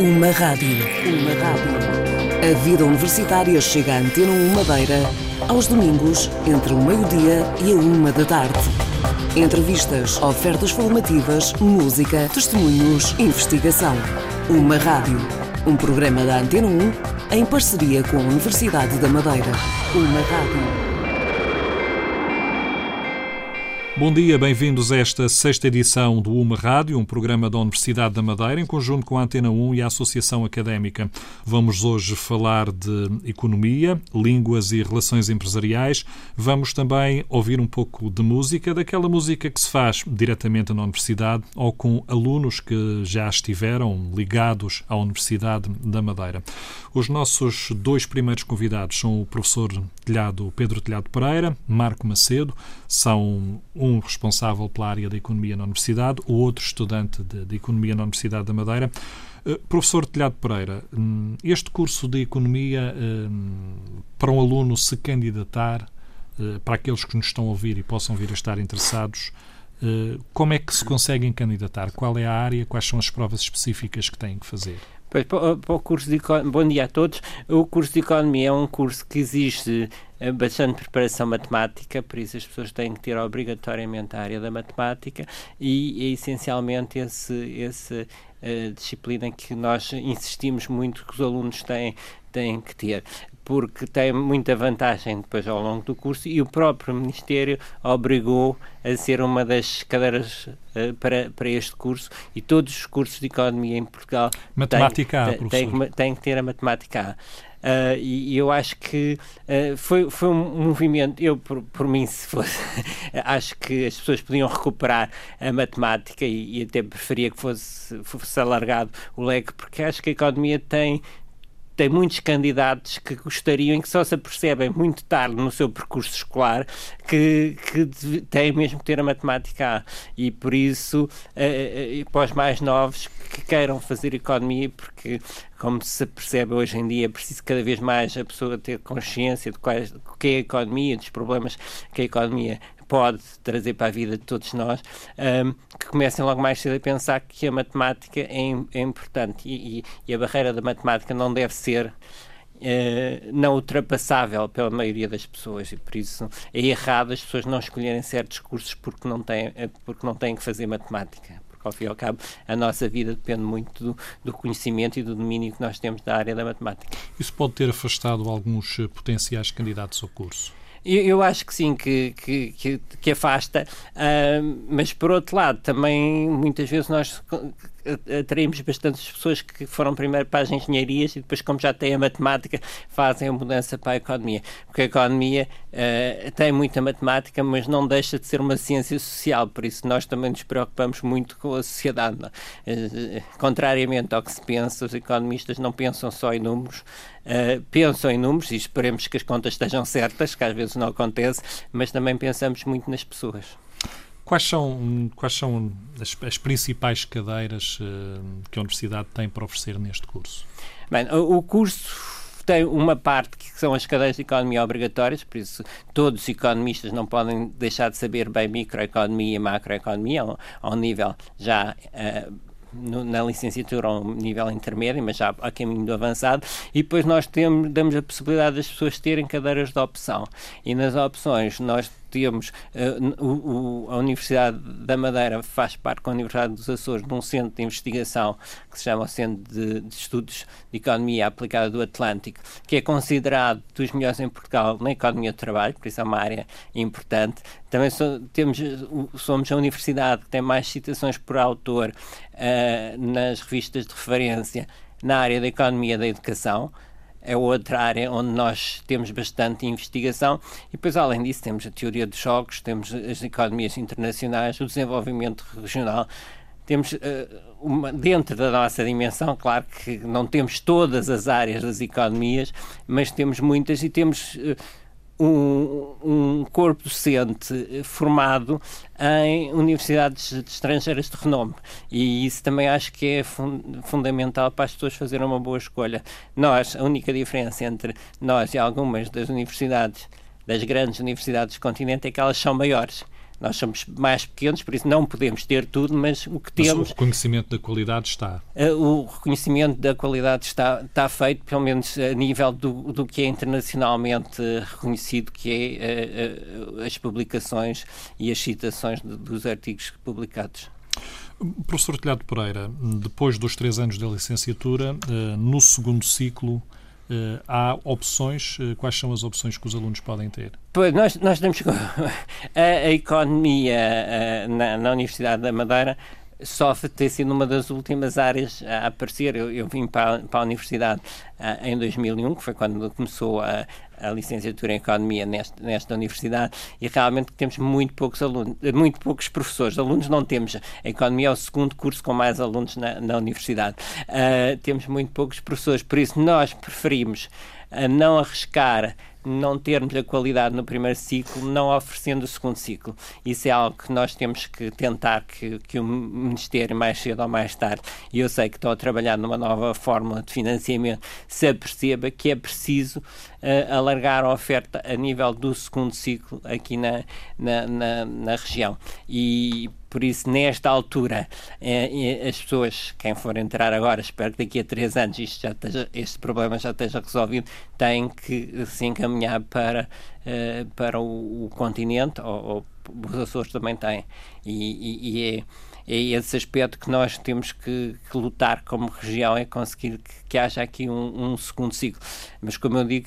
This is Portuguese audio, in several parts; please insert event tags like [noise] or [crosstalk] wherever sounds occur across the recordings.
Uma rádio. Uma rádio. A vida universitária chega à Antena 1 Madeira aos domingos, entre o meio-dia e a uma da tarde. Entrevistas, ofertas formativas, música, testemunhos, investigação. Uma rádio. Um programa da Antena 1 em parceria com a Universidade da Madeira. Uma rádio. Bom dia, bem-vindos a esta sexta edição do UMA Rádio, um programa da Universidade da Madeira, em conjunto com a Antena 1 e a Associação Académica. Vamos hoje falar de economia, línguas e relações empresariais. Vamos também ouvir um pouco de música, daquela música que se faz diretamente na Universidade ou com alunos que já estiveram ligados à Universidade da Madeira. Os nossos dois primeiros convidados são o professor Telhado Pedro Telhado Pereira, Marco Macedo, são um responsável pela área da economia na Universidade, o outro estudante de, de economia na Universidade da Madeira. Uh, professor Telhado Pereira, um, este curso de economia, um, para um aluno se candidatar, uh, para aqueles que nos estão a ouvir e possam vir a estar interessados, uh, como é que se conseguem candidatar? Qual é a área? Quais são as provas específicas que têm que fazer? Pois, para, o curso de Bom dia a todos. O curso de Economia é um curso que exige eh, bastante preparação matemática, por isso as pessoas têm que ter obrigatoriamente a área da matemática e é essencialmente esse, esse uh, disciplina que nós insistimos muito que os alunos têm, têm que ter porque tem muita vantagem depois ao longo do curso e o próprio Ministério obrigou a ser uma das cadeiras uh, para, para este curso e todos os cursos de economia em Portugal matemática têm, têm, têm que ter a matemática A. Uh, e, e, eu acho que uh, foi, foi um movimento, eu por, por mim se fosse, [laughs] acho que as pessoas podiam recuperar a matemática e, e até preferia que fosse, fosse alargado o leque, porque acho que a economia tem tem muitos candidatos que gostariam e que só se apercebem muito tarde no seu percurso escolar que, que têm mesmo que ter a matemática A. E por isso, uh, uh, para os mais novos que queiram fazer economia, porque, como se percebe hoje em dia, é preciso cada vez mais a pessoa ter consciência de quais, o que é a economia, dos problemas que a economia pode trazer para a vida de todos nós, um, que comecem logo mais cedo a pensar que a matemática é, é importante e, e, e, a barreira da matemática não deve ser Uh, não ultrapassável pela maioria das pessoas e por isso é errado as pessoas não escolherem certos cursos porque não têm, eh, porque não têm que fazer matemática. Porque, ao fim e ao cabo, a nossa vida depende muito do, do conhecimento e do domínio que nós temos da área da matemática. Isso pode ter afastado alguns eh, potenciais candidatos ao curso? Eu, eu acho que sim, que, que, que, que afasta, uh, mas por outro lado, também muitas vezes nós atraímos bastantes pessoas que foram primeiro para as engenharias e depois, como já têm a matemática, fazem a mudança para a economia. Porque a economia uh, tem muita matemática, mas não deixa de ser uma ciência social, por isso nós também nos preocupamos muito com a sociedade. Uh, contrariamente ao que se pensa, os economistas não pensam só em números, uh, pensam em números e esperemos que as contas estejam certas, que às vezes não acontece, mas também pensamos muito nas pessoas. Quais são, quais são as, as principais cadeiras uh, que a Universidade tem para oferecer neste curso? Bem, o, curso tem uma parte que são as cadeias de economia obrigatórias, por isso todos os economistas não podem deixar de saber bem microeconomia e macroeconomia, ao, ao nível já uh, no, na licenciatura a um nível intermédio, mas já a caminho do avançado, e depois nós temos, damos a possibilidade das pessoas terem cadeiras de opção. E nas opções nós temos uh, o, o, a Universidade da Madeira faz parte com a Universidade dos Açores de um centro de investigação que se chama o Centro de, de, Estudos de Economia Aplicada do Atlântico, que é considerado dos melhores em Portugal na economia do trabalho, por isso é uma área importante. Também so, temos, somos a universidade que tem mais citações por autor uh, nas revistas de referência na área da economia da educação é outra área onde nós temos bastante investigação. E depois além disso temos a teoria dos jogos, temos as economias internacionais, o desenvolvimento regional, temos uh, uma, dentro da nossa dimensão, claro que não temos todas as áreas das economias, mas temos muitas e temos uh, um, um, corpo docente formado em universidades estrangeiras de renome. E isso também acho que é fun fundamental para as pessoas fazerem uma boa escolha. Nós, a única diferença entre nós e algumas das universidades, das grandes universidades do continente, é que elas são maiores. Nós somos mais pequenos, por isso não podemos ter tudo, mas o que mas temos. o reconhecimento da qualidade está. Uh, o reconhecimento da qualidade está, está feito, pelo menos a nível do, do que é internacionalmente reconhecido, que é uh, as publicações e as citações de, dos artigos publicados. Professor Telhado Pereira, depois dos três anos da licenciatura, no segundo ciclo, Uh, há opções? Uh, quais são as opções que os alunos podem ter? Pois, nós, nós temos [laughs] a, a economia uh, na, na Universidade da Madeira sofre ter sido uma das últimas áreas a aparecer. Eu, eu vim para, para a universidade uh, em 2001, que foi quando começou a, a licenciatura em Economia nesta, nesta universidade, e realmente temos muito poucos alunos, muito poucos professores. Alunos não temos. A Economia é o segundo curso com mais alunos na, na universidade. Uh, temos muito poucos professores, por isso nós preferimos uh, não arriscar não termos a qualidade no primeiro ciclo, não oferecendo o segundo ciclo. Isso é algo que nós temos que tentar que, que o Ministério, mais cedo ou mais tarde, e eu sei que estão a trabalhar numa nova fórmula de financiamento, se aperceba que é preciso uh, alargar a oferta a nível do segundo ciclo aqui na, na, na, na região. E por isso, nesta altura, eh, as pessoas, quem for entrar agora, espero que daqui a três anos isto já esteja, este problema já esteja resolvido, têm que se encaminhar para, eh, para o, o continente, ou, ou, os Açores também têm. E, e, e é é esse aspecto que nós temos que, que lutar como região, é conseguir que, que haja aqui um, um, segundo ciclo. Mas, como eu digo,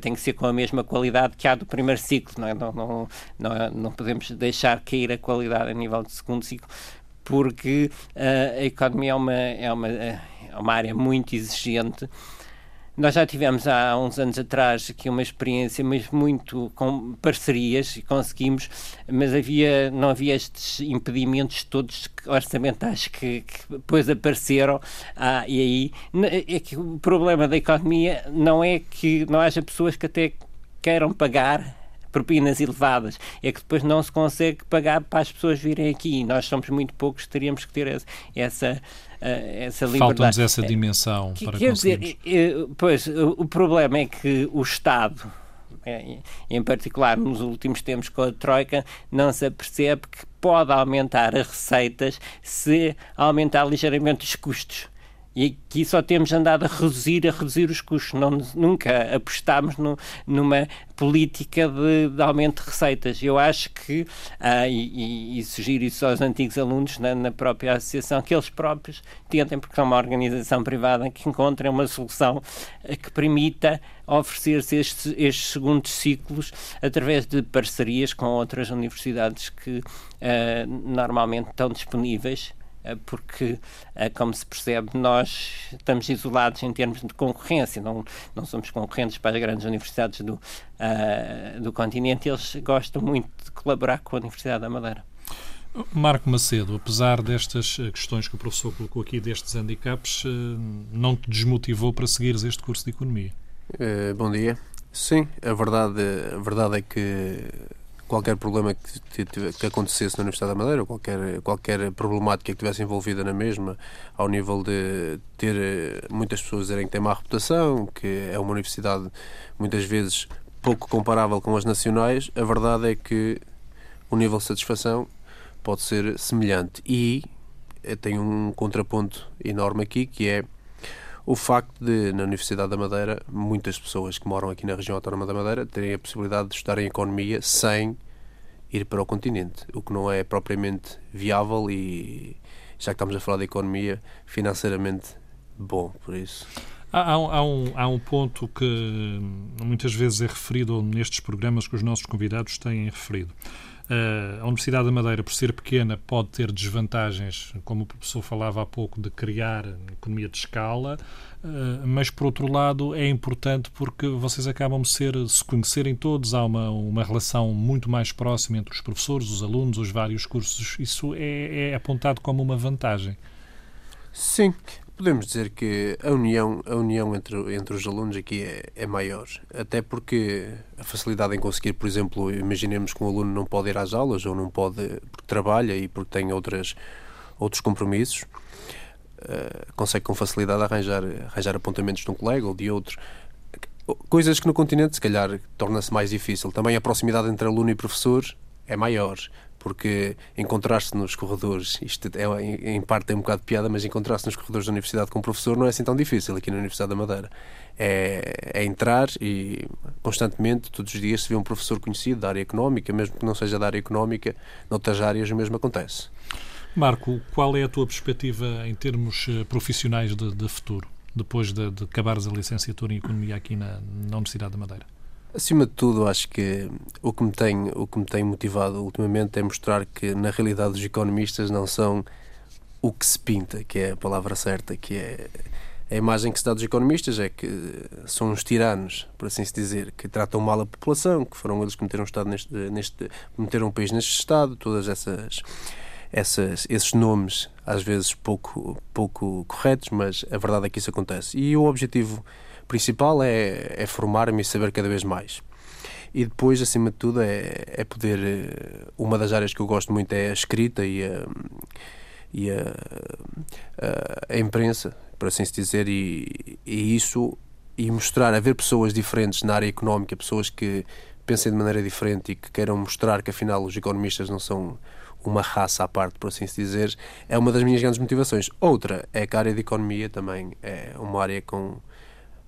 tem que ser com a mesma qualidade que há do primeiro ciclo, não, é? não, não, não, não podemos deixar cair a qualidade a nível do segundo ciclo, porque uh, a economia é uma, é, uma, é uma área muito exigente nós já tivemos há uns anos atrás aqui uma experiência, mas muito com parcerias e conseguimos, mas havia, não havia estes impedimentos todos orçamentais que, que depois apareceram. Ah, e aí é que o problema da economia não é que não haja pessoas que até queiram pagar propinas elevadas, é que depois não se consegue pagar para as pessoas virem aqui. Nós somos muito poucos, teríamos que ter essa, eh, essa liberdade. Falta-nos essa dimensão que, para quer dizer, eh, pois, o problema é que o Estado eh, em particular nos últimos tempos com a Troika, não se apercebe que pode aumentar as receitas se aumentar ligeiramente os custos. E aqui só temos andado a reduzir, a reduzir os custos. Não, nunca apostámos no, numa política de, de, aumento de receitas. Eu acho que, ah, e, e, sugiro isso aos antigos alunos na, na, própria associação, que eles próprios tentem, porque são uma organização privada, que encontrem uma solução ah, que permita oferecer-se estes, estes segundos ciclos através de parcerias com outras universidades que ah, normalmente estão disponíveis porque, eh, como se percebe, nós estamos isolados em termos de concorrência, não, não somos concorrentes para as grandes universidades do, uh, do continente, eles gostam muito de colaborar com a Universidade da Madeira. Marco Macedo, apesar destas questões que o professor colocou aqui, destes handicaps, não te desmotivou para seguires este curso de Economia? Uh, bom dia. Sim, a verdade, a verdade é que qualquer problema que, que, acontecesse na Universidade da Madeira, qualquer, qualquer problemática que tivesse envolvida na mesma, ao nível de ter eh, muitas pessoas dizerem que tem má reputação, que é uma universidade muitas vezes pouco comparável com as nacionais, a verdade é que o nível de satisfação pode ser semelhante. E eh, tem um contraponto enorme aqui, que é o facto de, na Universidade da Madeira, muitas pessoas que moram aqui na região autónoma da Madeira terem a possibilidade de estudar em economia sem ir para o continente, o que não é propriamente viável e, já que estamos a falar de economia, financeiramente bom, por isso. Há, há, um, há um ponto que muitas vezes é referido, nestes programas que os nossos convidados têm referido. Uh, a Universidade da Madeira, por ser pequena, pode ter desvantagens, como o professor falava há pouco, de criar economia de escala, uh, mas por outro lado é importante porque vocês acabam de se conhecerem todos, há uma, uma relação muito mais próxima entre os professores, os alunos, os vários cursos. Isso é, é apontado como uma vantagem. Sim, podemos dizer que a união, a união entre, entre os alunos aqui é, é maior. Até porque a facilidade em conseguir, por exemplo, imaginemos que um aluno não pode ir às aulas ou não pode porque trabalha e porque tem outras, outros compromissos, uh, consegue com facilidade arranjar, arranjar apontamentos de um colega ou de outro. Coisas que no continente, se calhar, torna-se mais difícil. Também a proximidade entre aluno e professor é maior porque encontrar-se nos corredores, isto é, em parte tem um bocado de piada, mas encontrar-se nos corredores da universidade com um professor não é assim tão difícil aqui na Universidade da Madeira. É, é, entrar e constantemente, todos os dias, se vê um professor conhecido da área económica, mesmo que não seja da área económica, noutras áreas o mesmo acontece. Marco, qual é a tua perspectiva em termos eh, profissionais de, de futuro, depois de, de acabares a licenciatura em Economia aqui na, na Universidade da Madeira? Acima de tudo, acho que o que, me tem, o que me tem motivado ultimamente é mostrar que, na realidade, os economistas não são o que se pinta, que é a palavra certa, que é a imagem que se dá dos economistas é que são uns tiranos, por assim se dizer, que tratam mal a população, que foram eles que meteram o Estado neste, neste meteram o país neste estado, todas essas, essas esses nomes às vezes pouco pouco corretos, mas a verdade é que isso acontece. E o objetivo principal é, é formar-me e saber cada vez mais. E depois, acima de tudo, é, é poder. Eh, uma das áreas que eu gosto muito é a escrita e a, e a, a, a imprensa, por assim se dizer, e, e isso. E mostrar, haver pessoas diferentes na área económica, pessoas que pensem de maneira diferente e que queiram mostrar que afinal os economistas não são uma raça à parte, por assim se dizer, é uma das minhas grandes motivações. Outra é que a área de economia também é uma área com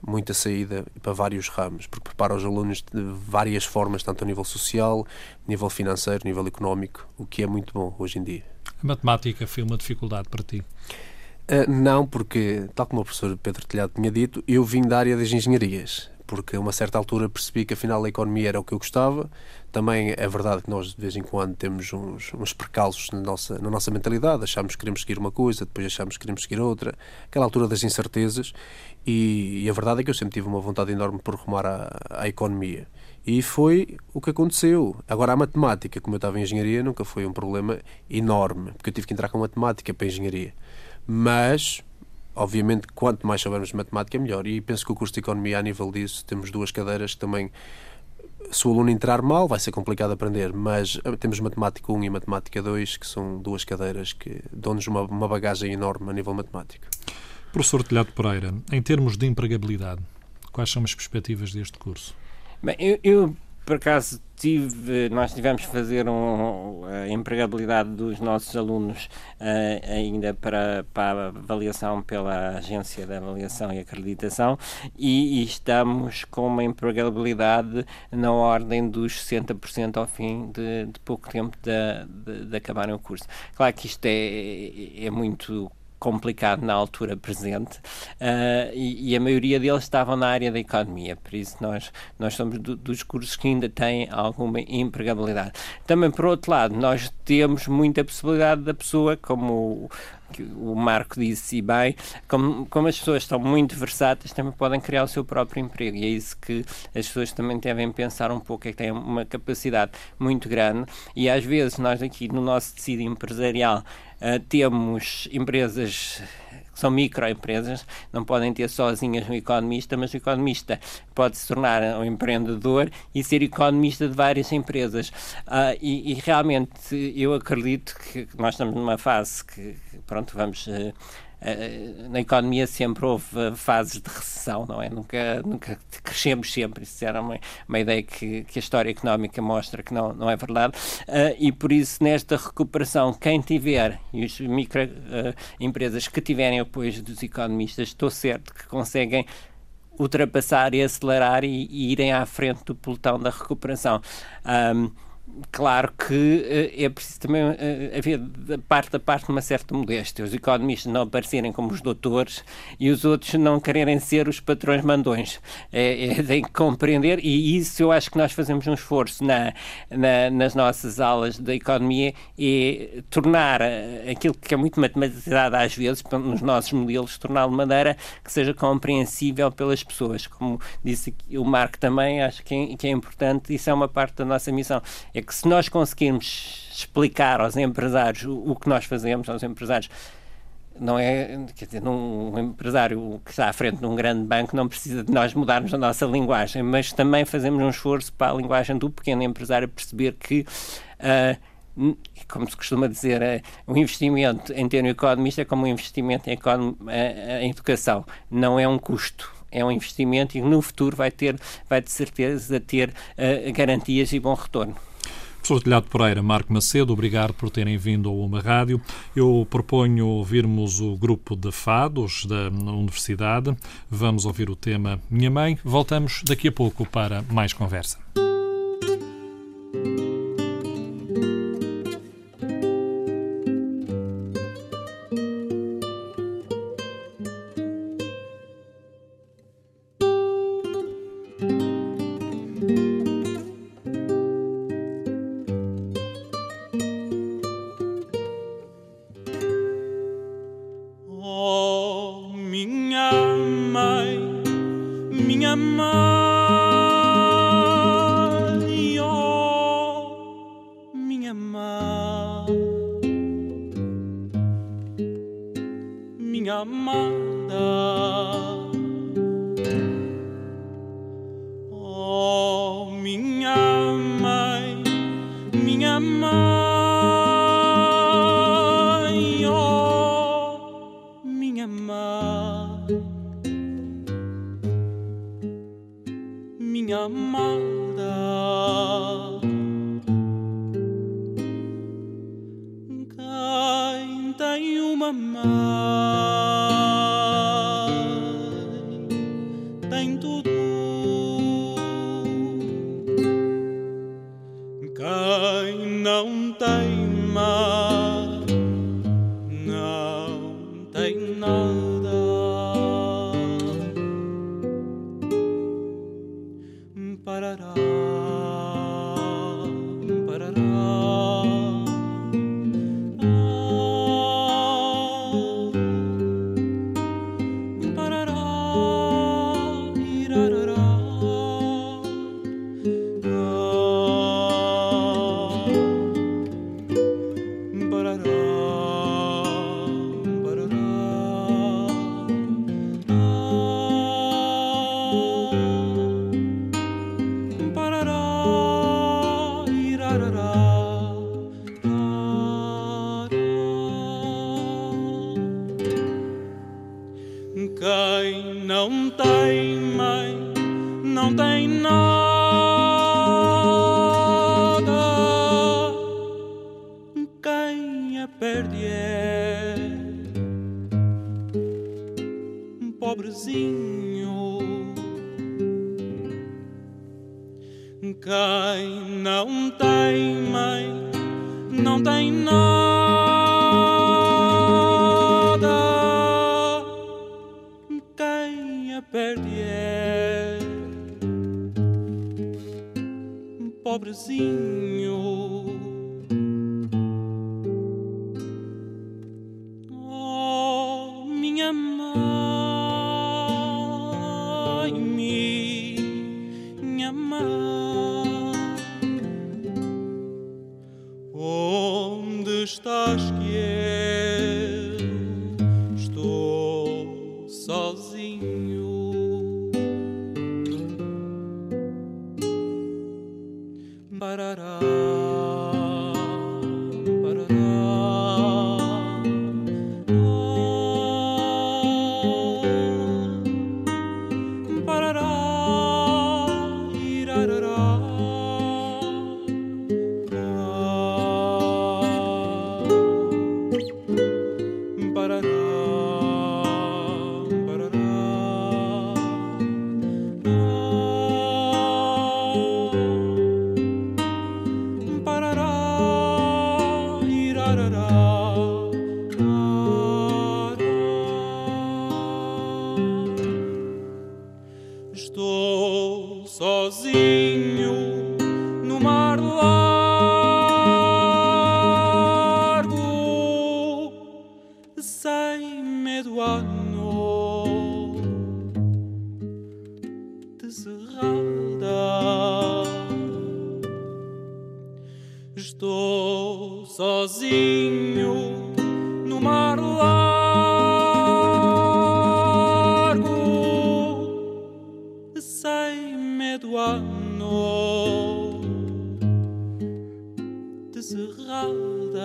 muita saída para vários ramos, porque prepara os alunos de várias formas, tanto a nível social, nível financeiro, nível económico, o que é muito bom hoje em dia. A matemática foi uma dificuldade para ti? Uh, não, porque, tal como o professor Pedro Telhado tinha dito, eu vim da área das engenharias porque a uma certa altura percebi que afinal a economia era o que eu gostava. Também é verdade que nós de vez em quando temos uns, uns percalços na nossa, na nossa mentalidade, achamos que queremos seguir uma coisa, depois achamos que queremos seguir outra, aquela altura das incertezas, e, e a verdade é que eu sempre tive uma vontade enorme por rumar à, à economia. E foi o que aconteceu. Agora, a matemática, como eu estava em engenharia, nunca foi um problema enorme, porque eu tive que entrar com matemática para a engenharia. Mas obviamente, quanto mais soubermos matemática, é melhor. E penso que o curso de Economia, a nível disso, temos duas cadeiras que também, se o aluno entrar mal, vai ser complicado aprender, mas eh, temos Matemática 1 e Matemática 2, que são duas cadeiras que dão-nos uma, uma bagagem enorme a nível matemático. Professor Telhado Pereira, em termos de empregabilidade, quais são as perspectivas deste curso? Bem, eu, eu por acaso tive, nós tivemos que fazer um, a empregabilidade dos nossos alunos uh, ainda para, para a avaliação pela Agência de Avaliação e Acreditação e, e estamos com uma empregabilidade na ordem dos 60% ao fim de, de pouco tempo de, de, de acabarem o curso. Claro que isto é, é muito complicado na altura presente uh, e, e, a maioria deles estavam na área da economia, por isso nós, nós somos do, dos cursos que ainda têm alguma empregabilidade. Também, por outro lado, nós temos muita possibilidade da pessoa, como o Marco disse e bem, como, como as pessoas estão muito versáteis, também podem criar o seu próprio emprego. E é isso que as pessoas também devem pensar um pouco, é que têm uma capacidade muito grande. E às vezes nós aqui no nosso tecido empresarial uh, temos empresas que são microempresas, não podem ter sozinhas um economista, mas o economista pode se tornar um empreendedor e ser economista de várias empresas. Uh, e, e, realmente eu acredito que nós estamos numa fase que, pronto, vamos. Uh, na economia sempre houve fases de recessão, não é? Nunca, nunca crescemos sempre. Isso era uma, uma ideia que, que a história económica mostra que não, não é verdade. Uh, e por isso, nesta recuperação, quem tiver, e as microempresas uh, que tiverem apoio dos economistas, estou certo que conseguem ultrapassar e acelerar e, e irem à frente do pelotão da recuperação. Um, Claro que uh, é preciso também uh, haver da parte da parte uma certa modéstia. Os economistas não aparecerem como os doutores e os outros não quererem ser os patrões mandões. É, é, [laughs] tem que compreender, e isso eu acho que nós fazemos um esforço na, na, nas nossas aulas da economia, é tornar eh, aquilo que é muito matematizado às vezes, nos nossos modelos, torná-lo de maneira que seja compreensível pelas pessoas. Como disse o Marco também, acho que é, que é importante, isso é uma parte da nossa missão é que se nós conseguirmos explicar aos empresários o, o que nós fazemos, aos empresários, não é, quer dizer, um empresário que está à frente de um grande banco não precisa de nós mudarmos a nossa linguagem, mas também fazemos um esforço para a linguagem do pequeno empresário perceber que uh, como se costuma dizer, o uh, um investimento em ter um economista é como um investimento em, uh, em educação, não é um custo é um investimento e no futuro vai ter, vai de certeza ter uh, garantias e bom retorno. Professor Telhado Pereira, Marco Macedo, obrigado por terem vindo ao Uma Rádio. Eu proponho ouvirmos o grupo de fados da Universidade. Vamos ouvir o tema Minha Mãe. Voltamos daqui a pouco para mais conversa. Mãe, minha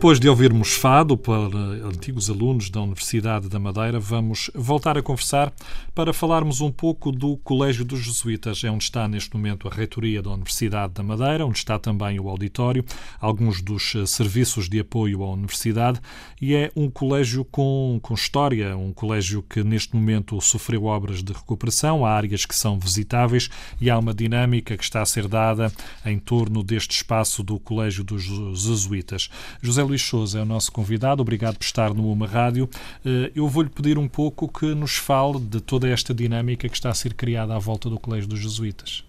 Depois de ouvirmos fado para antigos alunos da Universidade da Madeira, vamos voltar a conversar para falarmos um pouco do Colégio dos Jesuítas. É onde está neste momento a reitoria da Universidade da Madeira, onde está também o auditório, alguns dos eh, serviços de apoio à universidade e é um colégio com, com história, um colégio que neste momento sofreu obras de recuperação, há áreas que são visitáveis e há uma dinâmica que está a ser dada em torno deste espaço do Colégio dos Jesuítas. José Luís Souza é o nosso convidado. Obrigado por estar no Uma Rádio. Eh, eu vou-lhe pedir um pouco que nos fale de toda esta dinâmica que está a ser criada à volta do Colégio dos Jesuítas.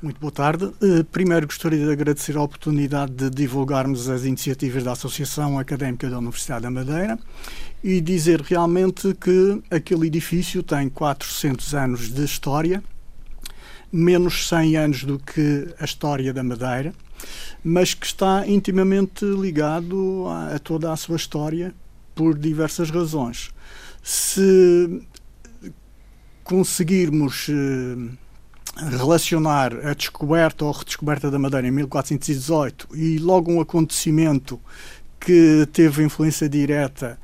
Muito boa tarde. Eh, primeiro gostaria de agradecer a oportunidade de divulgarmos as iniciativas da Associação Académica da Universidade da Madeira e dizer realmente que aquele edifício tem 400 anos de história, menos 100 anos do que a história da Madeira mas que está intimamente ligado a, a toda a sua história por diversas razões. Se conseguirmos eh, relacionar a descoberta ou redescoberta da Madeira em 1418 e logo um acontecimento que teve influência direta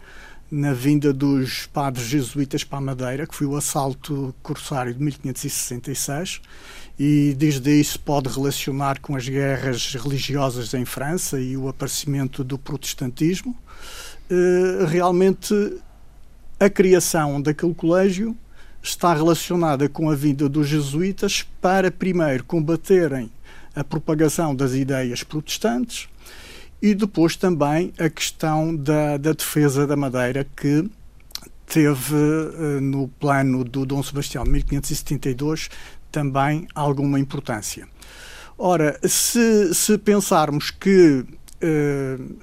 na vinda dos padres jesuítas para a Madeira, que foi o assalto corsário de 1566, e desde aí se pode relacionar com as guerras religiosas em França e o aparecimento do protestantismo. Eh, realmente, a criação daquele colégio está relacionada com a vinda dos jesuítas para, primeiro, combaterem a propagação das ideias protestantes e depois também a questão da, da defesa da Madeira, que teve eh, no plano do Dom Sebastião de 1572 também alguma importância. Ora, se, se pensarmos que uh,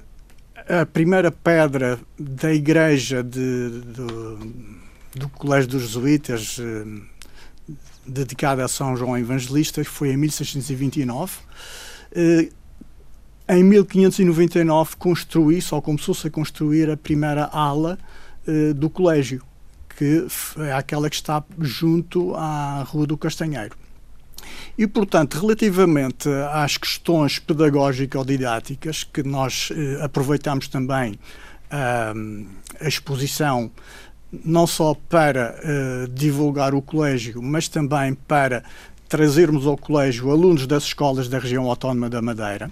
a primeira pedra da igreja de, de, do Colégio dos Jesuítas, uh, dedicada a São João Evangelista, foi em 1629, uh, em 1599 construiu-se, ou começou-se a construir, a primeira ala do colégio que é aquela que está junto à Rua do Castanheiro. E, portanto, relativamente às questões pedagógico-didáticas, que nós eh, aproveitamos também eh, a exposição não só para eh, divulgar o colégio, mas também para trazermos ao colégio alunos das escolas da região autónoma da Madeira,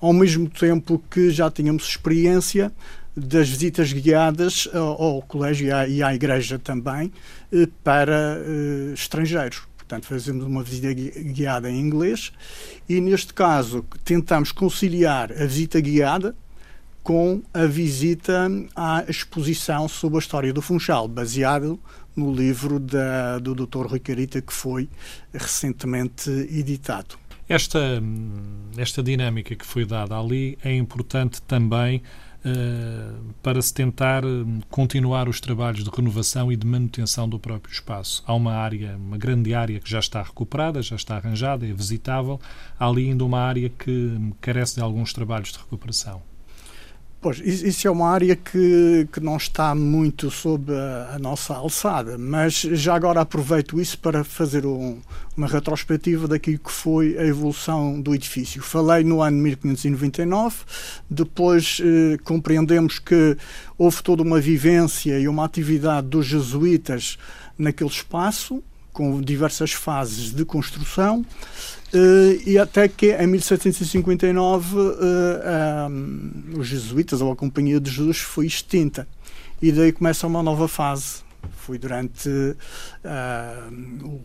ao mesmo tempo que já tínhamos experiência das visitas guiadas ao, colégio e à, e à igreja também eh, para eh, estrangeiros. Portanto, fazemos uma visita guiada em inglês e, neste caso, tentamos conciliar a visita guiada com a visita à exposição sobre a história do Funchal, baseado no livro da, do Dr. Rui Carita, que foi recentemente editado. Esta, esta dinâmica que foi dada ali é importante também eh, para se tentar eh, continuar os trabalhos de renovação e de manutenção do próprio espaço. Há uma área, uma grande área que já está recuperada, já está arranjada, é visitável. Há ali ainda uma área que carece de alguns trabalhos de recuperação. Pois, isso é uma área que, que não está muito sob a, a nossa alçada, mas já agora aproveito isso para fazer um, uma retrospectiva daquilo que foi a evolução do edifício. Falei no ano 1599, depois eh, compreendemos que houve toda uma vivência e uma atividade dos jesuítas naquele espaço, com diversas fases de construção. Uh, e até que em 1759 uh, um, os jesuítas ou a Companhia de Jesus foi extinta e daí começa uma nova fase Fui durante uh, o,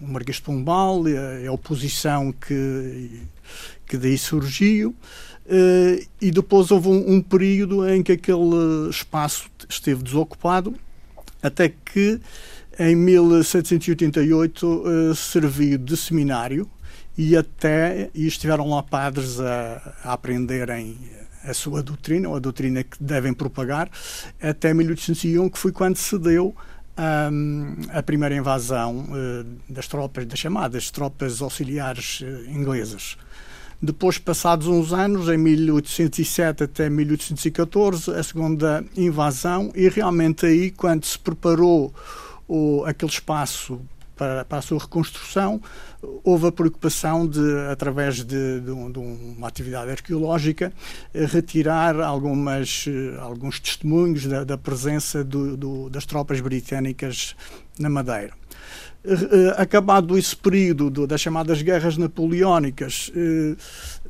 o Marquês de Pombal, a, a oposição que, que daí surgiu. Uh, e depois houve um, um, período em que aquele espaço esteve desocupado, até que em 1788 uh, serviu de seminário e até e estiveram lá padres a, a aprenderem a sua doutrina, ou a doutrina que devem propagar, até 1801, que foi quando se deu um, a primeira invasão uh, das tropas, das chamadas tropas auxiliares uh, inglesas. Depois, passados uns anos, em 1807 até 1814, a segunda invasão, e realmente aí, quando se preparou o, aquele espaço para, para, a sua reconstrução, houve a preocupação de, através de, de, de uma atividade arqueológica, retirar algumas, alguns testemunhos da, da presença do, do, das tropas britânicas na Madeira. Eh, acabado esse período do, das chamadas guerras napoleónicas, eh,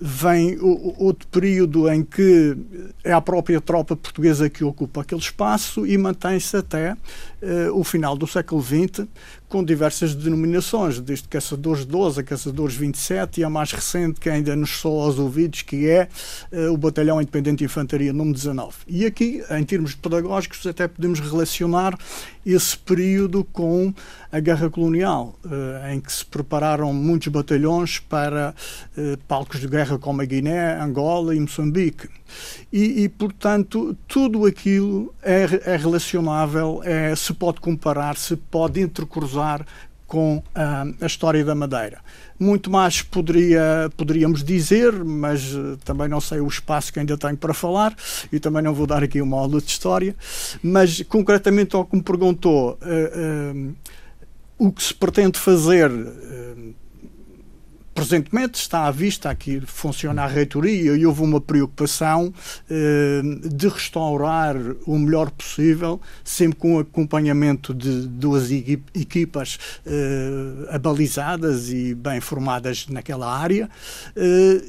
vem outro período em que é a própria tropa portuguesa que ocupa aquele espaço e mantém-se até eh, o final do século XX, com diversas denominações, desde Caçadores 12 a Caçadores 27 e a mais recente que ainda nos soa aos ouvidos, que é uh, o Batalhão Independente de Infantaria número 19. E aqui, em termos pedagógicos, até podemos relacionar esse período com a Guerra Colonial, uh, em que se prepararam muitos batalhões para uh, palcos de guerra como a Guiné, Angola e Moçambique. E, e, portanto, tudo aquilo é, é relacionável, é, se pode comparar, se pode intercruzar com a, a história da Madeira. Muito mais poderia, poderíamos dizer, mas uh, também não sei o espaço que ainda tenho para falar e também não vou dar aqui uma aula de história. Mas, concretamente, ao que me perguntou, uh, uh, o que se pretende fazer presentemente está à vista, aqui funciona a reitoria e houve uma preocupação eh, de restaurar o melhor possível, sempre com acompanhamento de duas equipas eh, abalizadas e bem formadas naquela área. Eh,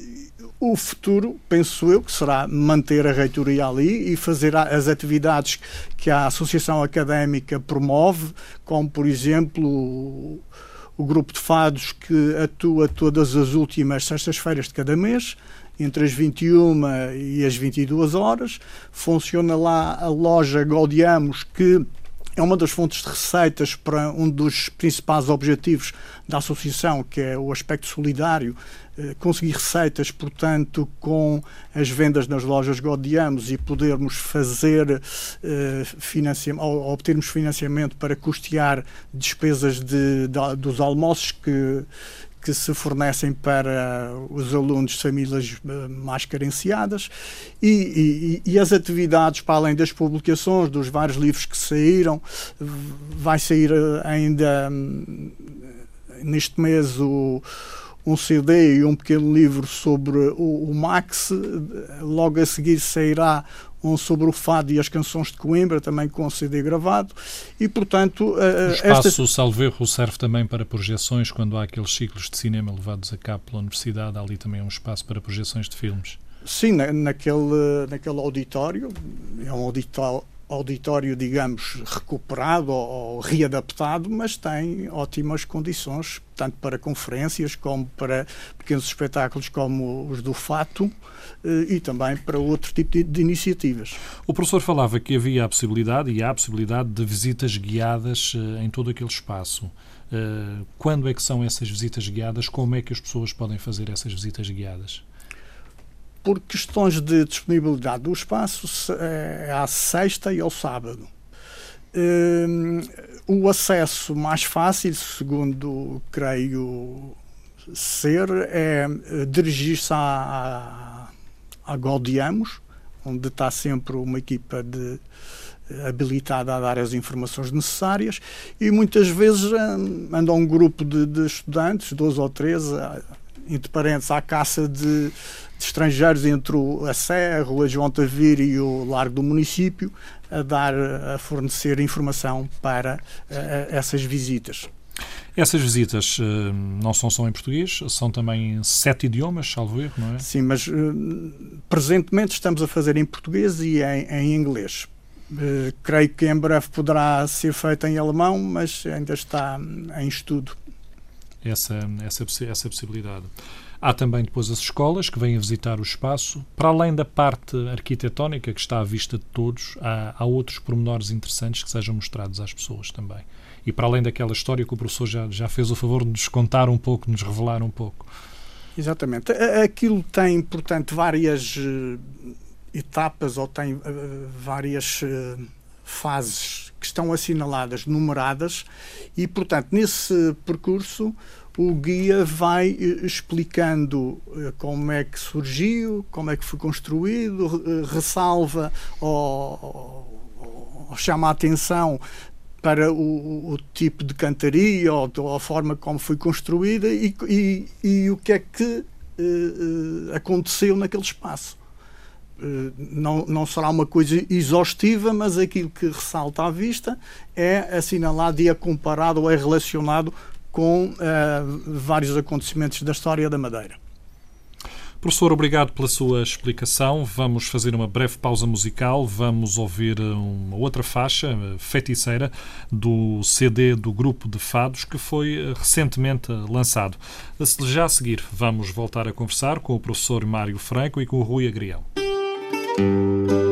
o futuro, penso eu, que será manter a reitoria ali e fazer as atividades que a Associação Académica promove, como, por exemplo, o grupo de fados que atua todas as últimas sextas-feiras de cada mês, entre as 21 e as 22 horas. Funciona lá a loja Gaudiamos, que é uma das fontes de receitas para um dos principais objetivos da associação, que é o aspecto solidário, eh, conseguir receitas, portanto, com as vendas nas lojas Godiamos e podermos fazer eh, financiamento, obtermos financiamento para custear despesas de, de, dos almoços que, que se fornecem para os alunos de famílias eh, mais carenciadas e, e, e, as atividades, para além das publicações, dos vários livros que saíram, vai sair eh, ainda hum, neste mês o um CD e um pequeno livro sobre o, o Max. Logo a seguir sairá um sobre o fado e as canções de Coimbra, também com CD gravado, e portanto... O espaço esta... Salverro serve também para projeções, quando há aqueles ciclos de cinema levados a cabo pela universidade, há ali também um espaço para projeções de filmes. Sim, naquele, naquele auditório, é um auditório, auditório, digamos, recuperado ou, readaptado, mas tem ótimas condições, tanto para conferências como para pequenos espetáculos como os do Fato eh, e também para outro tipo de, de iniciativas. O professor falava que havia a possibilidade, e há a possibilidade, de visitas guiadas eh, em todo aquele espaço. Eh, quando é que são essas visitas guiadas? Como é que as pessoas podem fazer essas visitas guiadas? Por questões de disponibilidade do espaço, é à sexta e ao sábado. Um, o acesso mais fácil, segundo creio ser, é eh, dirigir-se à, à, Gaudiamos, onde está sempre uma equipa de, eh, habilitada a dar as informações necessárias e muitas vezes anda um grupo de, de estudantes, dois ou três, entre parênteses, à caça de, de estrangeiros entre a Sé, a João Tavir e o Largo do município, a dar, a fornecer informação para a, a essas visitas. Essas visitas uh, não são só em português, são também em sete idiomas, salvo erro, não é? Sim, mas uh, presentemente estamos a fazer em português e em, em inglês Uh, creio que em breve poderá ser feita em alemão, mas ainda está em estudo. Essa, essa, essa possibilidade. Há também depois as escolas que vêm a visitar o espaço. Para além da parte arquitetónica que está à vista de todos, há, há outros pormenores interessantes que sejam mostrados às pessoas também. E para além daquela história que o professor já, já fez o favor de nos contar um pouco, de nos revelar um pouco. Exatamente. Aquilo tem, portanto, várias uh, etapas ou tem uh, várias uh, fases que estão assinaladas, numeradas, e, portanto, nesse percurso o guia vai eh, explicando eh, como é que surgiu, como é que foi construído, eh, ressalva ou, ou chama a atenção para o, o, tipo de cantaria ou, ou, a forma como foi construída e, e, e o que é que aconteceu naquele espaço. Uh, não, não será uma coisa exaustiva, mas aquilo que ressalta à vista é assinalado e é comparado ou é relacionado com uh, vários acontecimentos da história da Madeira. Professor, obrigado pela sua explicação. Vamos fazer uma breve pausa musical. Vamos ouvir uma outra faixa, feiticeira, do CD do grupo de fados que foi eh, recentemente lançado. Já a seguir, vamos voltar a conversar com o professor Mário Franco e com o Rui Agrião. Música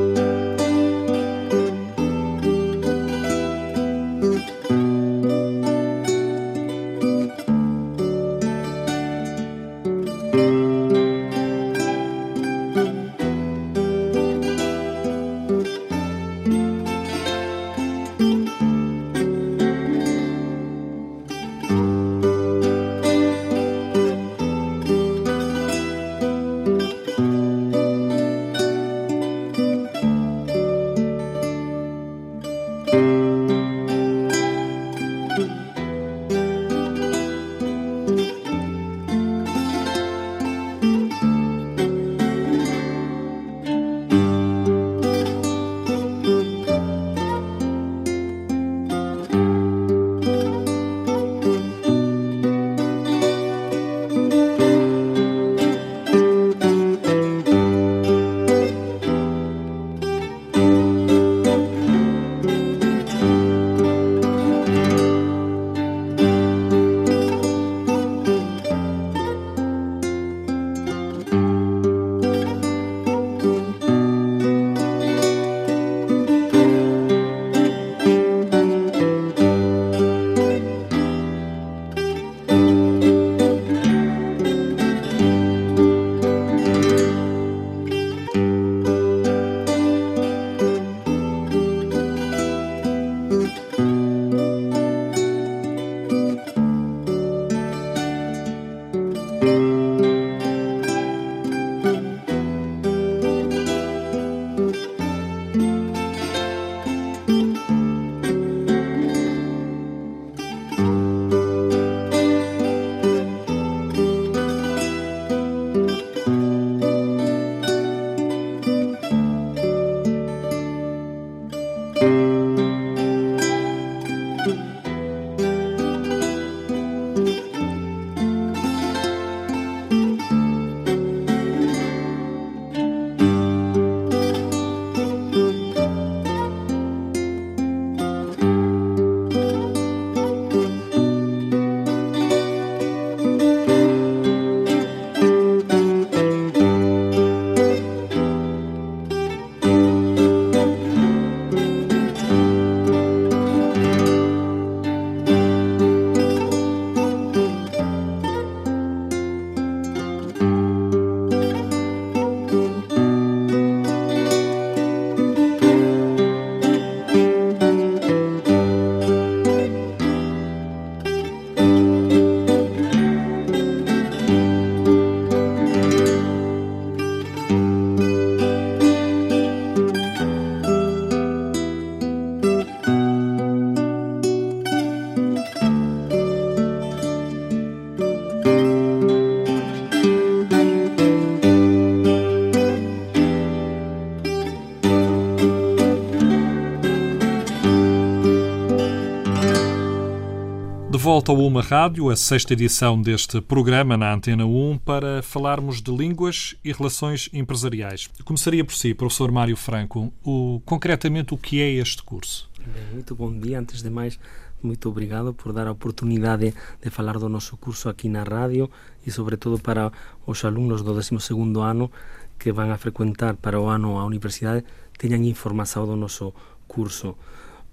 volta ao Uma Rádio, a sexta edição deste programa na Antena 1, para falarmos de línguas e relações empresariais. Começaria por si, professor Mário Franco, o, concretamente o que é este curso? Bem, muito bom dia. Antes de mais, muito obrigado por dar a oportunidade de falar do nosso curso aqui na rádio e, sobretudo, para os alunos do 12 ano que vão a frequentar para o ano a universidade tenham informação do nosso curso.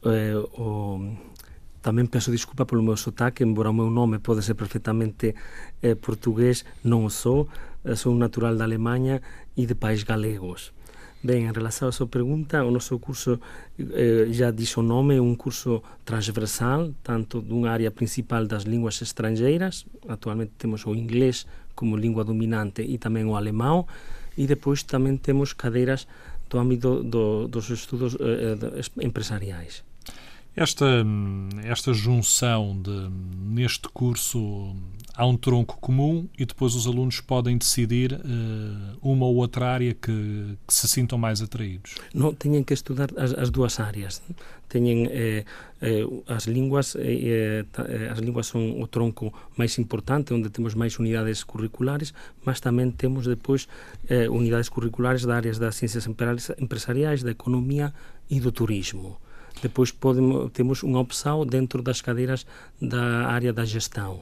Eh, o, Tamén peço desculpa polo meu sotaque, embora o meu nome pode ser perfectamente eh, portugués, non o sou, eh, sou natural da Alemanha e de pais galegos. Ben, en relación a súa pregunta, o noso curso eh, já dixo o nome, é un curso transversal, tanto dunha área principal das linguas estranxeiras, actualmente temos o inglés como lingua dominante e tamén o alemão, e depois tamén temos cadeiras do ámbito do, dos estudos eh, eh empresariais. Esta, esta junção de, neste curso há um tronco comum e depois os alunos podem decidir uh, uma ou outra área que, que, se sintam mais atraídos. Não, têm que estudar as, as duas áreas. Têm eh, eh, as línguas, eh, eh, as línguas são o tronco mais importante, onde temos mais unidades curriculares, mas também temos depois eh, unidades curriculares da áreas das ciências empresariais, da economia e do turismo. Depois podemos, temos uma opção dentro das cadeiras da área da gestão.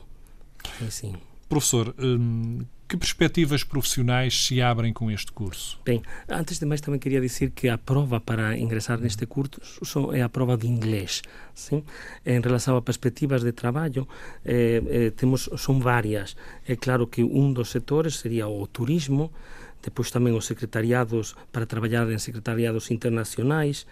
Assim. Professor, hum, que perspectivas profissionais se abrem com este curso? Bem, antes de mais também queria dizer que a prova para ingressar neste curso é a prova de inglês. Sim? Em relação a perspectivas de trabalho, eh, eh, temos, são várias. É claro que um dos setores seria o turismo, depois também os secretariados para trabalhar em secretariados internacionais,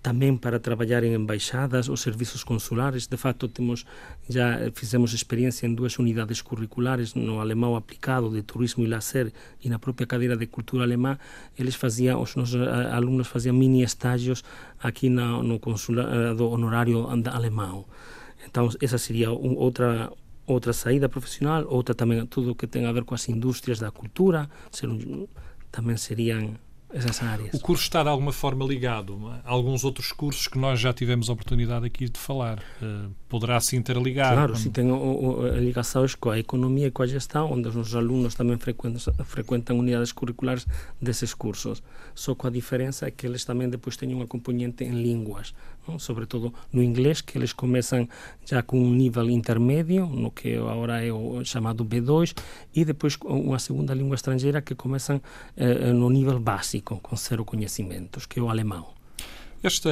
tamén para traballar en embaixadas, os servizos consulares. De facto, temos já fizemos experiencia en dúas unidades curriculares no alemão aplicado de turismo e lazer e na propia cadeira de cultura alemá, eles faziam, os nosos alumnos faziam mini estágios aquí na, no consulado honorario alemão. Então, esa sería un, outra outra saída profesional, outra tamén tudo que ten a ver coas industrias da cultura, ser un, tamén serían essas áreas. O curso está de alguma forma ligado a alguns outros cursos que nós já tivemos a oportunidade aqui de falar. Uh, poderá se interligar? Claro, com... tem ligações com a economia e com a gestão, onde os nossos alunos também frequentam, frequentam unidades curriculares desses cursos. Só com a diferença é que eles também depois têm uma componente em línguas? Sobretudo no inglês, que eles começam já com um nível intermédio, no que agora é o chamado B2, e depois uma segunda língua estrangeira que começam eh, no nível básico, com zero conhecimentos, que é o alemão. Esta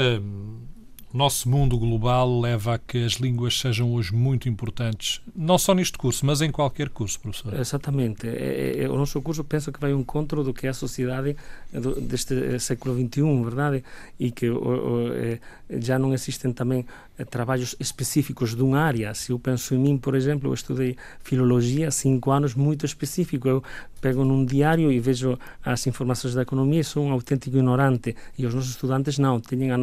o nosso mundo global leva a que as línguas sejam hoje muito importantes, não só neste curso, mas em qualquer curso, professor. Exatamente. É, é, o nosso curso penso que vai ao encontro do que é a sociedade deste eh, século XXI, verdade? E que é, já não existem também eh, trabalhos específicos de uma área. Se eu penso em mim, por exemplo, eu estudei filologia, cinco anos, muito específico. Eu pego num diário e vejo as informações da economia e sou um autêntico ignorante. E os nossos estudantes não, têm a,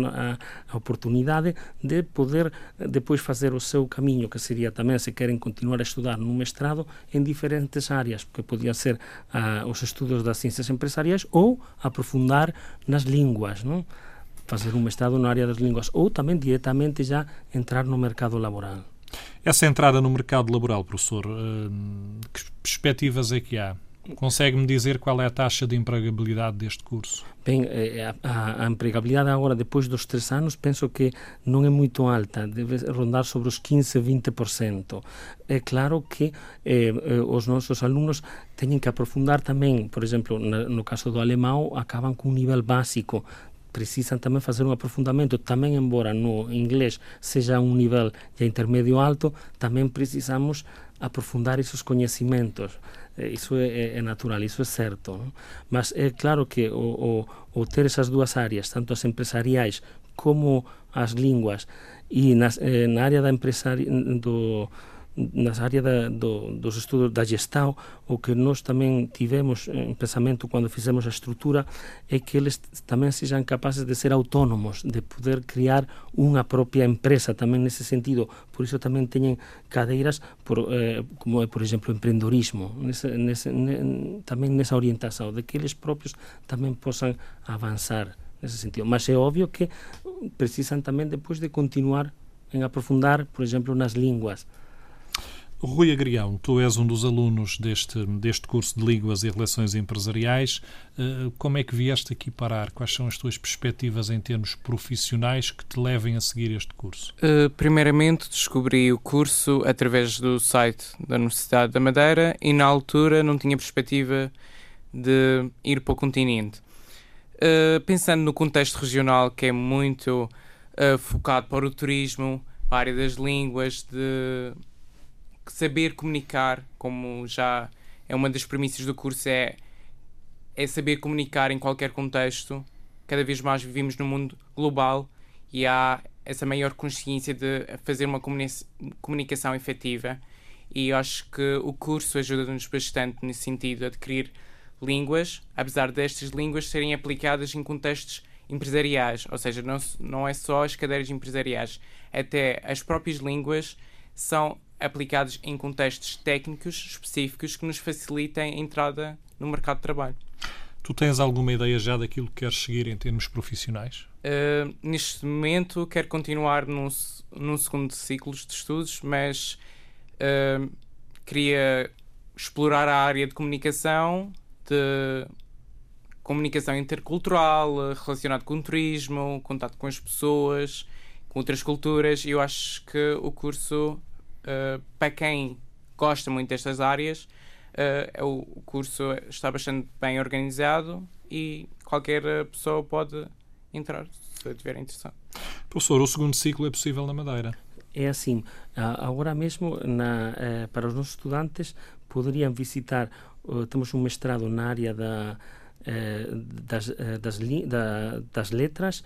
a, oportunidade de poder eh, depois fazer o seu caminho, que seria também, se querem continuar a estudar no mestrado, em diferentes áreas, porque podiam ser uh, os estudos das ciências empresariais ou aprofundar nas línguas, não? Fazer um mestrado na área das línguas, ou também diretamente já entrar no mercado laboral. Essa entrada no mercado laboral, professor, uh, que perspectivas é que há? Consegue-me dizer qual é a taxa de empregabilidade deste curso? Bem, eh, a, a, empregabilidade agora, depois dos três anos, penso que não é muito alta, deve rondar sobre os 15, 20%. É claro que eh, eh, os nossos alunos têm que aprofundar também, por exemplo, no caso do alemão, acabam com um nível básico, precisam também fazer um aprofundamento. Também, embora no inglês seja um nível de intermédio alto, também precisamos aprofundar esses conhecimentos. Eh, iso é, é natural, iso é certo. Non? Mas é claro que o, o, o ter esas dúas áreas, tanto as empresariais como as linguas, e nas, eh, na área da empresari do nas áreas da, do, dos estudos da gestão, o que nós também tivemos em pensamento quando fizemos a estrutura é que eles também sejam capazes de ser autónomos, de poder criar uma própria empresa também nesse sentido. Por isso também têm cadeiras por, eh, como é, por exemplo, empreendedorismo, nesse, nesse, ne, também nessa orientação, de que eles próprios também possam avançar nesse sentido. Mas é óbvio que precisam também depois de continuar em aprofundar, por exemplo, nas línguas Rui Agrião, tu és um dos alunos deste, deste curso de Línguas e Relações Empresariais. Eh, como é que vieste aqui parar? Quais são as tuas perspectivas em termos profissionais que te levem a seguir este curso? Uh, primeiramente, descobri o curso através do site da Universidade da Madeira e, na altura, não tinha perspectiva de ir para o continente. Uh, pensando no contexto regional, que é muito focado para o turismo, para a área das línguas, de saber comunicar, como já é uma das premissas do curso, é, é saber comunicar em qualquer contexto. Cada vez mais vivemos num mundo global e há essa maior consciência de fazer uma comunicação efetiva. E acho que o curso ajuda-nos bastante nesse sentido, adquirir línguas, apesar destas línguas serem aplicadas em contextos empresariais, ou seja, não, não é só as cadeiras empresariais, até as próprias línguas são aplicados em contextos técnicos específicos que nos facilitem a entrada no mercado de trabalho. Tu tens alguma ideia já daquilo que queres seguir em termos profissionais? Uh, neste momento quero continuar num, num segundo ciclo de estudos, mas uh, queria explorar a área de comunicação, de comunicação intercultural, relacionado com o turismo, contato com as pessoas, com outras culturas. Eu acho que o curso uh, para quem gosta muito destas áreas, uh, o curso está bastante bem organizado e qualquer pessoa pode entrar se tiver interessado. Professor, o segundo ciclo é possível na Madeira? É assim, agora mesmo na, eh, para os nossos estudantes poderiam visitar, temos um mestrado na área da, das, das, da, das letras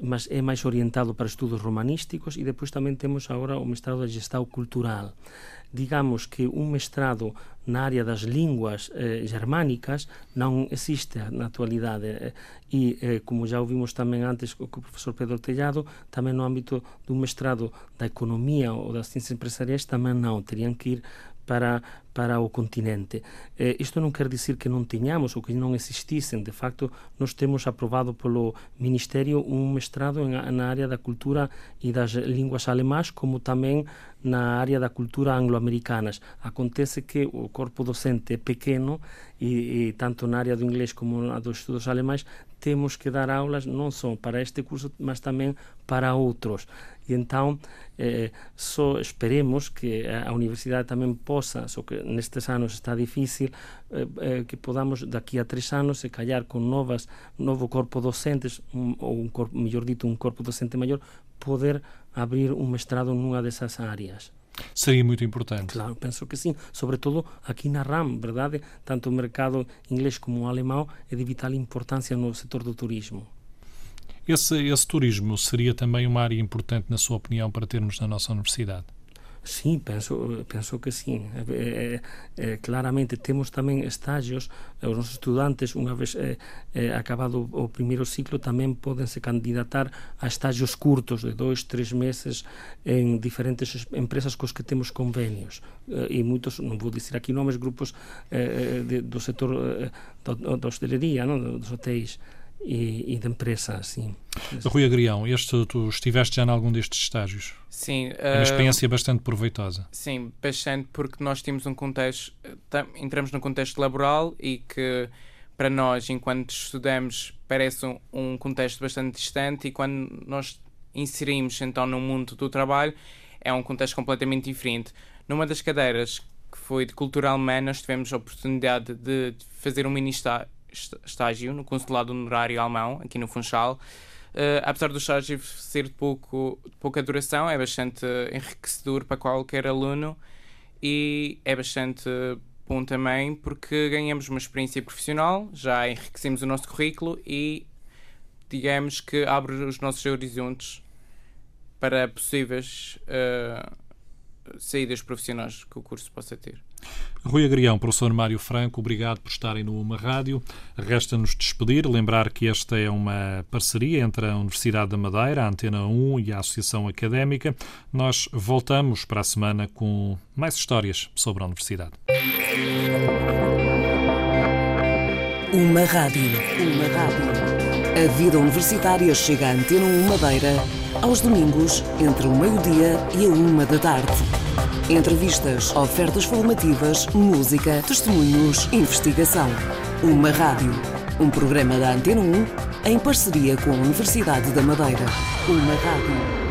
mas é máis orientado para estudos romanísticos e depois tamén temos agora o mestrado de gestão cultural. Digamos que un mestrado na área das linguas eh, germánicas non existe na actualidade eh, e, eh, como já ouvimos tamén antes co, co profesor Pedro Tellado, tamén no ámbito dun mestrado da economía ou das ciencias empresariais tamén non, terían que ir para, para o continente. Eh, isto non quer dicir que non tiñamos ou que non existisen. De facto, nós temos aprobado polo Ministerio un mestrado en, na área da cultura e das linguas alemás, como tamén na área da cultura angloamericanas. Acontece que o corpo docente é pequeno e, e tanto na área do inglés como na dos estudos alemais temos que dar aulas non só para este curso, mas tamén para outros. E entón, eh, só esperemos que a universidade tamén posa, só que nestes anos está difícil, eh, eh, que podamos daqui a tres anos se callar con novas, novo corpo docentes, un, ou un corpo, mellor dito, un corpo docente maior, poder abrir un mestrado nunha desas áreas. Seria muito importante. Claro, penso que sim. Sobretudo aqui na RAM, verdade? Tanto o mercado inglês como o alemão é de vital importância no setor do turismo. Esse, esse turismo seria também uma área importante, na sua opinião, para termos na nossa universidade? Sí, penso, penso que sí. Eh, eh, eh claramente temos tamén estallos, eh, os nosos estudantes unha vez eh, eh, acabado o primeiro ciclo tamén podense candidatar a estallos curtos de dois, tres meses en diferentes empresas cos que temos convenios. Eh, e moitos, non vou dicir aquí nomes, grupos eh, eh de, do sector eh, da, da hostelería, non? dos hotéis e, e de empresa, assim. Rui Agrião, este, tu estiveste já em algum destes estágios? Sim. Uh, é uma experiência bastante proveitosa. Sim, bastante, porque nós temos um contexto, entramos num contexto laboral e que para nós, enquanto estudamos, parece um, um contexto bastante distante e quando nós inserimos então no mundo do trabalho, é um contexto completamente diferente. Numa das cadeiras que foi de cultura alemã, nós tivemos a oportunidade de fazer um mini estágio no consulado honorário alemão, aqui no Funchal. Uh, apesar do estágio ser de, pouco, de pouca duração, é bastante enriquecedor para qualquer aluno e é bastante bom também porque ganhamos uma experiência profissional, já enriquecemos o nosso currículo e digamos que abre os nossos horizontes para possíveis uh, saídas profissionais que o curso possa ter. Rui Agrião, professor Mário Franco, obrigado por estarem no Uma Rádio. Resta-nos despedir, lembrar que esta é uma parceria entre a Universidade da Madeira, a Antena 1 e a Associação Académica. Nós voltamos para a semana com mais histórias sobre a Universidade. Uma Rádio. Uma Rádio. A vida universitária chega à Antena 1 Madeira aos domingos entre o meio-dia e a uma da tarde. Entrevistas, ofertas formativas, música, testemunhos, investigação. Uma rádio. Um programa da Antena 1 em parceria com a Universidade da Madeira. Uma rádio.